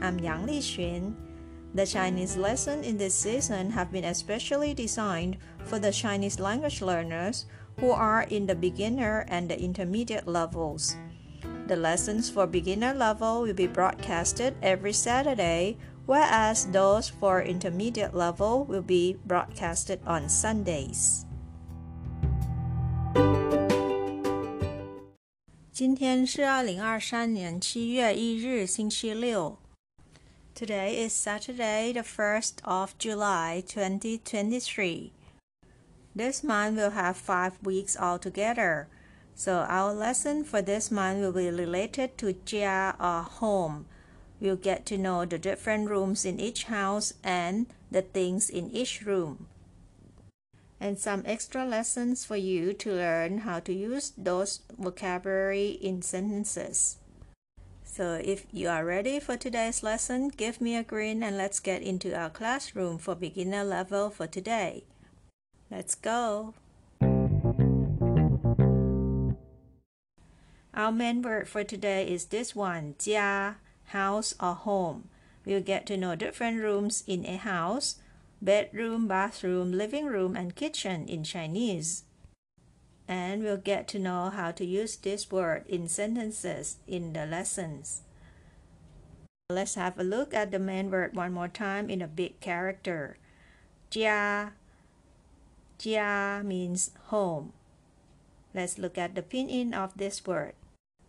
I'm Yang Lixun. The Chinese lesson in this season have been especially designed for the Chinese language learners who are in the beginner and the intermediate levels. The lessons for beginner level will be broadcasted every Saturday, whereas those for intermediate level will be broadcasted on Sundays. 今天是二零二三年七月一日，星期六。 Today is Saturday, the first of July, 2023. This month will have five weeks altogether. So our lesson for this month will be related to Jia or home. We'll get to know the different rooms in each house and the things in each room and some extra lessons for you to learn how to use those vocabulary in sentences. So if you are ready for today's lesson, give me a grin and let's get into our classroom for beginner level for today. Let's go! Our main word for today is this one, 家, house or home. We'll get to know different rooms in a house bedroom, bathroom, living room, and kitchen in Chinese and we'll get to know how to use this word in sentences in the lessons. Let's have a look at the main word one more time in a big character. Jia. Jia means home. Let's look at the pinyin of this word.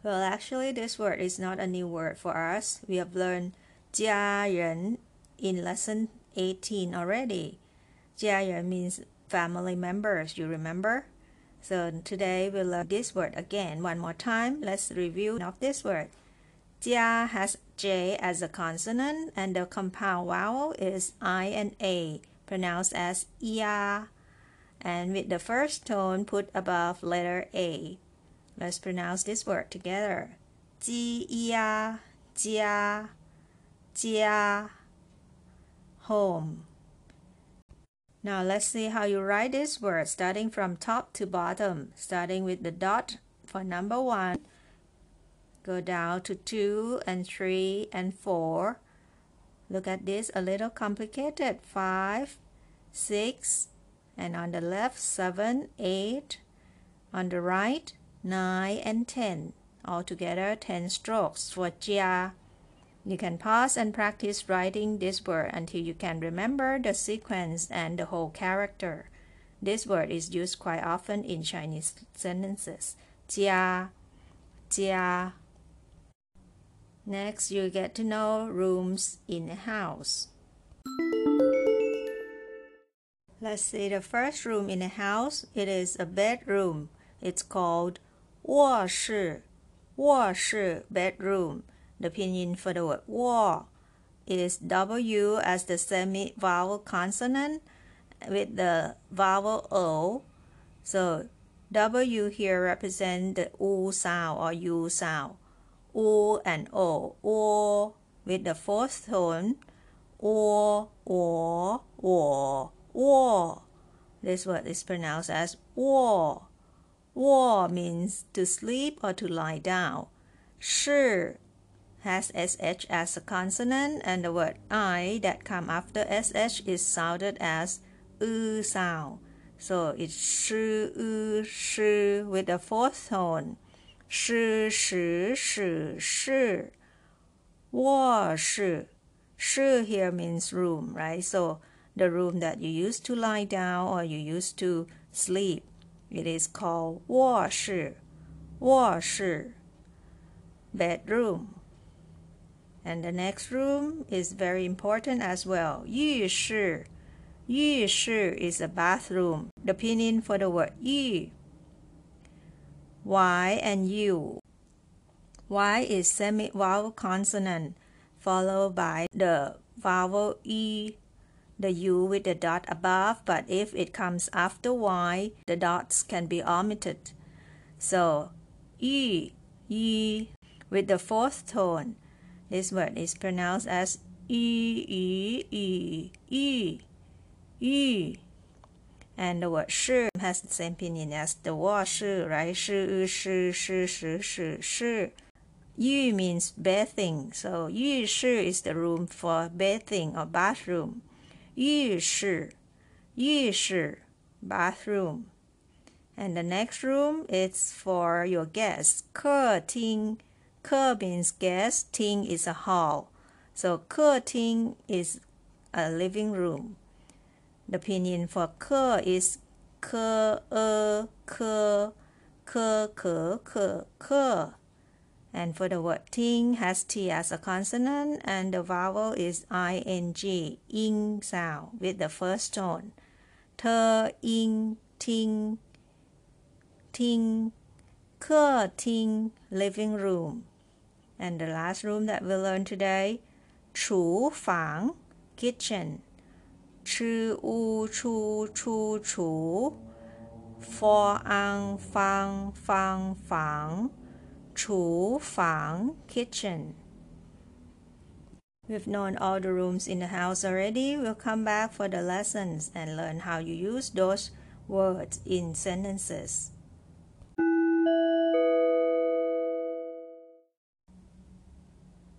Well, actually, this word is not a new word for us. We have learned jia ren in lesson 18 already. Jia ren means family members, you remember? So today we'll learn this word again one more time. Let's review of this word. Jia has J as a consonant and the compound vowel is I and A, pronounced as ia. And with the first tone put above letter A. Let's pronounce this word together. Jia, jia, jia. Home. Now let's see how you write this word starting from top to bottom, starting with the dot for number one. Go down to two and three and four. Look at this, a little complicated. Five, six, and on the left, seven, eight. On the right, nine and ten. Altogether, ten strokes for jia. You can pause and practice writing this word until you can remember the sequence and the whole character. This word is used quite often in Chinese sentences. Jia, jia. Next, you get to know rooms in a house. Let's see the first room in a house. It is a bedroom. It's called 卧室,卧室 bedroom. The pinyin for the word wo is W as the semi-vowel consonant with the vowel O. So W here represent the U sound or U sound. U and O. O with the fourth tone. O, O, O, O. This word is pronounced as wo. Wo means to sleep or to lie down. Shi has sh as a consonant and the word i that come after sh is sounded as u sound. So it's shi, u, shi with the fourth tone. Shi, shi, shi, shi. Wo, shi. Shi here means room, right? So the room that you used to lie down or you used to sleep. It is called 卧室,卧室 bedroom. And the next room is very important as well. 浴室,浴室 is a bathroom. The pinyin for the word 浴. Y and U. Y is semi-vowel consonant. followed by the vowel E, the U with the dot above, but if it comes after Y, the dots can be omitted. So, E, E with the fourth tone. This word is pronounced as E, E, E, E, E. And the word shi has the same meaning as the wa shi, right? Shi, shi, shi, shi, shi, shi. Yu means bathing, so yu shi is the room for bathing or bathroom. Yu shi, yu shi, bathroom. And the next room is for your guests. Ke ting, ke means guest, ting is a hall. So ke ting is a living room. The pinyin for ke is ke, e, ke, ke, ke, ke, ke. And for the word ting has T as a consonant and the vowel is ing, ing sound with the first tone. Te, ing, ting, ting, ke, ting, living room. And the last room that we learned today, chu, fang, kitchen. Chu, u, chu, chu, chu. For, ang, fang, fang, fang. Chu, fang, kitchen. We've known all the rooms in the house already. We'll come back for the lessons and learn how you use those words in sentences.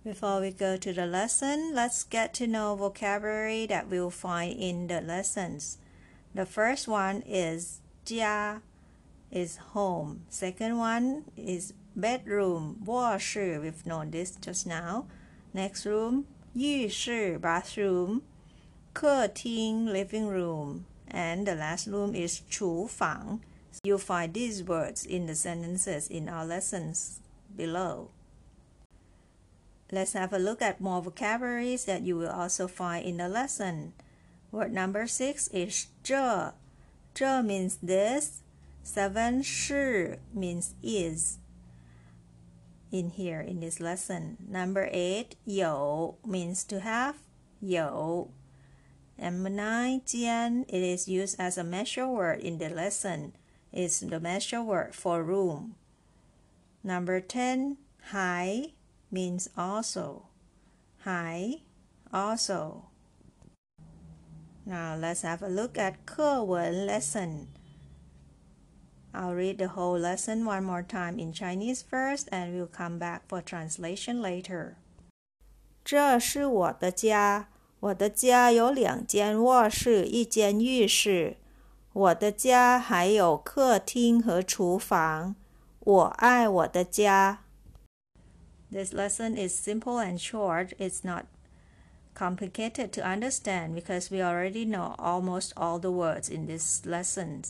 Before we go to the lesson, let's get to know vocabulary that we'll find in the lessons. The first one is 家 is home. Second one is bedroom, 卧室. We've known this just now. Next room, 浴室 bathroom. 客厅 living room. And the last room is 厨房. You'll find these words in the sentences in our lessons below. Let's have a look at more vocabularies that you will also find in the lesson. Word number six is 这.这 means this. Seven 是 means is. In here in this lesson, number eight 有 means to have. 有. Number nine 间 it is used as a measure word in the lesson. It's the measure word for room. Number ten hai means also. hai, also. Now let's have a look at Kewen lesson. I'll read the whole lesson one more time in Chinese first and we'll come back for translation later. 这是我的家。我的家有两间卧室，一间浴室。我的家还有客厅和厨房。我爱我的家。this lesson is simple and short. It's not complicated to understand because we already know almost all the words in this lesson.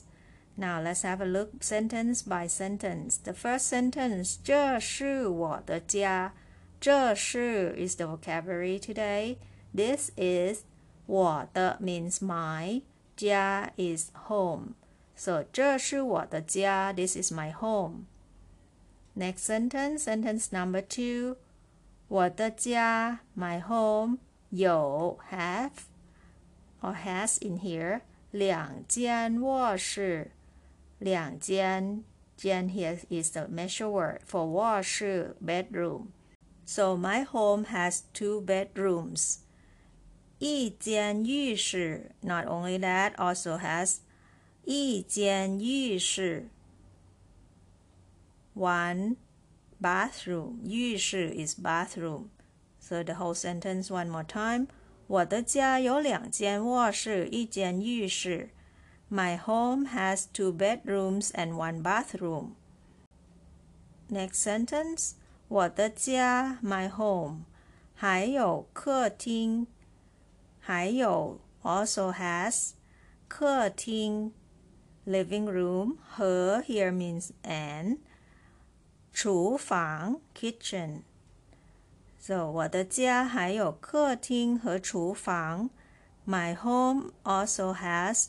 Now let's have a look sentence by sentence. The first sentence, 这是我的家.这是 is the vocabulary today. This is 我的 means my. 家 is home. So 这是我的家. This is my home. Next sentence, sentence number two. 我的家, my home, 有 have or has in here 两间卧室，两间间 here is the measure word for 卧室 bedroom. So my home has two bedrooms. 一间浴室 not only that also has 一间浴室 one bathroom. 浴室 is bathroom. So the whole sentence one more time. 我的家有两间卧室，一间浴室。My home has two bedrooms and one bathroom. Next sentence. 我的家 my home 还有客厅，还有 also has 客厅 living room 和 here means and 厨房 kitchen。So 我的家还有客厅和厨房。My home also has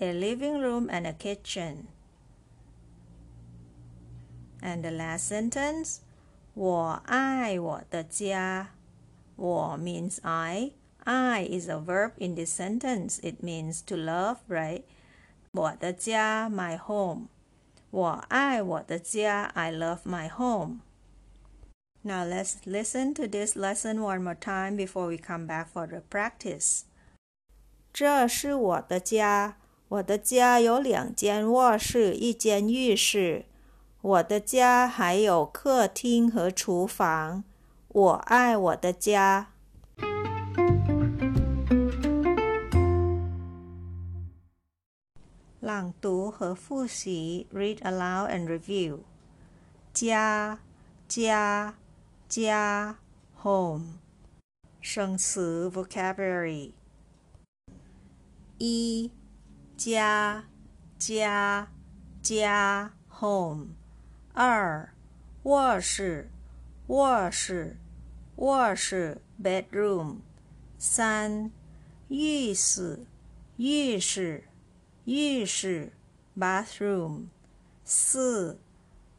a living room and a kitchen. And the last sentence, 我爱我的家。 我 means I. I is a verb in this sentence. It means to love, right? 我的家 my home. 我爱我的家 I love my home. Now let's listen to this lesson one more time before we come back for the practice. 这是我的家，我的家有两间卧室，一间浴室。我的家还有客厅和厨房。我爱我的家。 朗读和复习，read aloud and review。家，家，家，home。生词 vocabulary。一，家，家，家，home。二，卧室，卧室，卧室，bedroom。三，浴室，浴室。 浴室 bathroom，四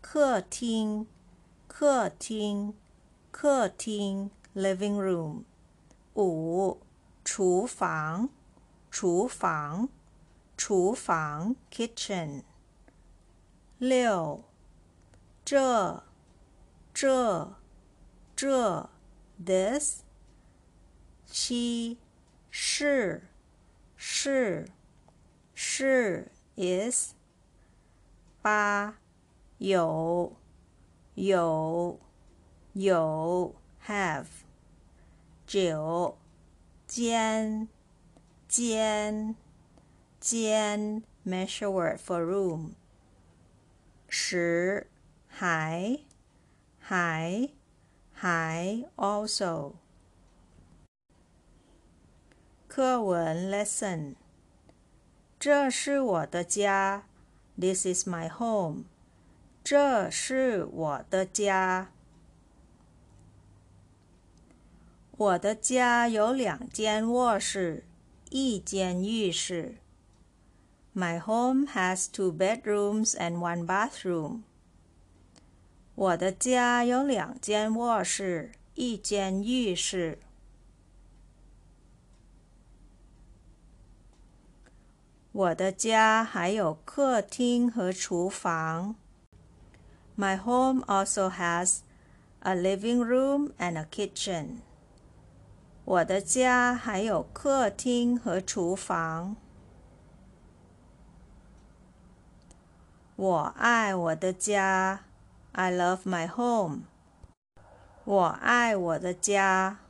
客厅客厅客厅 living room，五厨房厨房厨房 kitchen，六这这这 this，七是是。是 is 八有有有 have 九间间间 measure word for room 十还还还 also 课文 lesson 这是我的家，This is my home。这是我的家。我的家有两间卧室，一间浴室。My home has two bedrooms and one bathroom。我的家有两间卧室，一间浴室。 我的家还有客厅和厨房。My home also has a living room and a kitchen. 我的家还有客厅和厨房。我爱我的家。I love my home. 我爱我的家。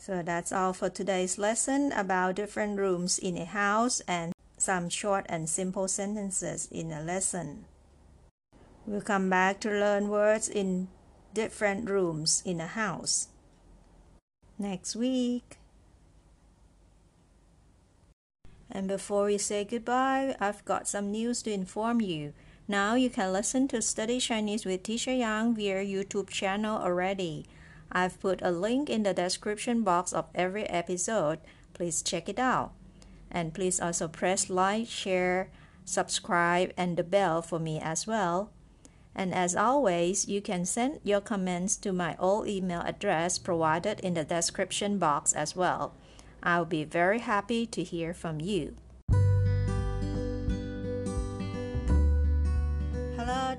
So that's all for today's lesson about different rooms in a house and some short and simple sentences in a lesson. We'll come back to learn words in different rooms in a house next week. And before we say goodbye, I've got some news to inform you. Now you can listen to Study Chinese with Teacher Yang via YouTube channel already. I've put a link in the description box of every episode. Please check it out. And please also press like, share, subscribe, and the bell for me as well. And as always, you can send your comments to my old email address provided in the description box as well. I'll be very happy to hear from you.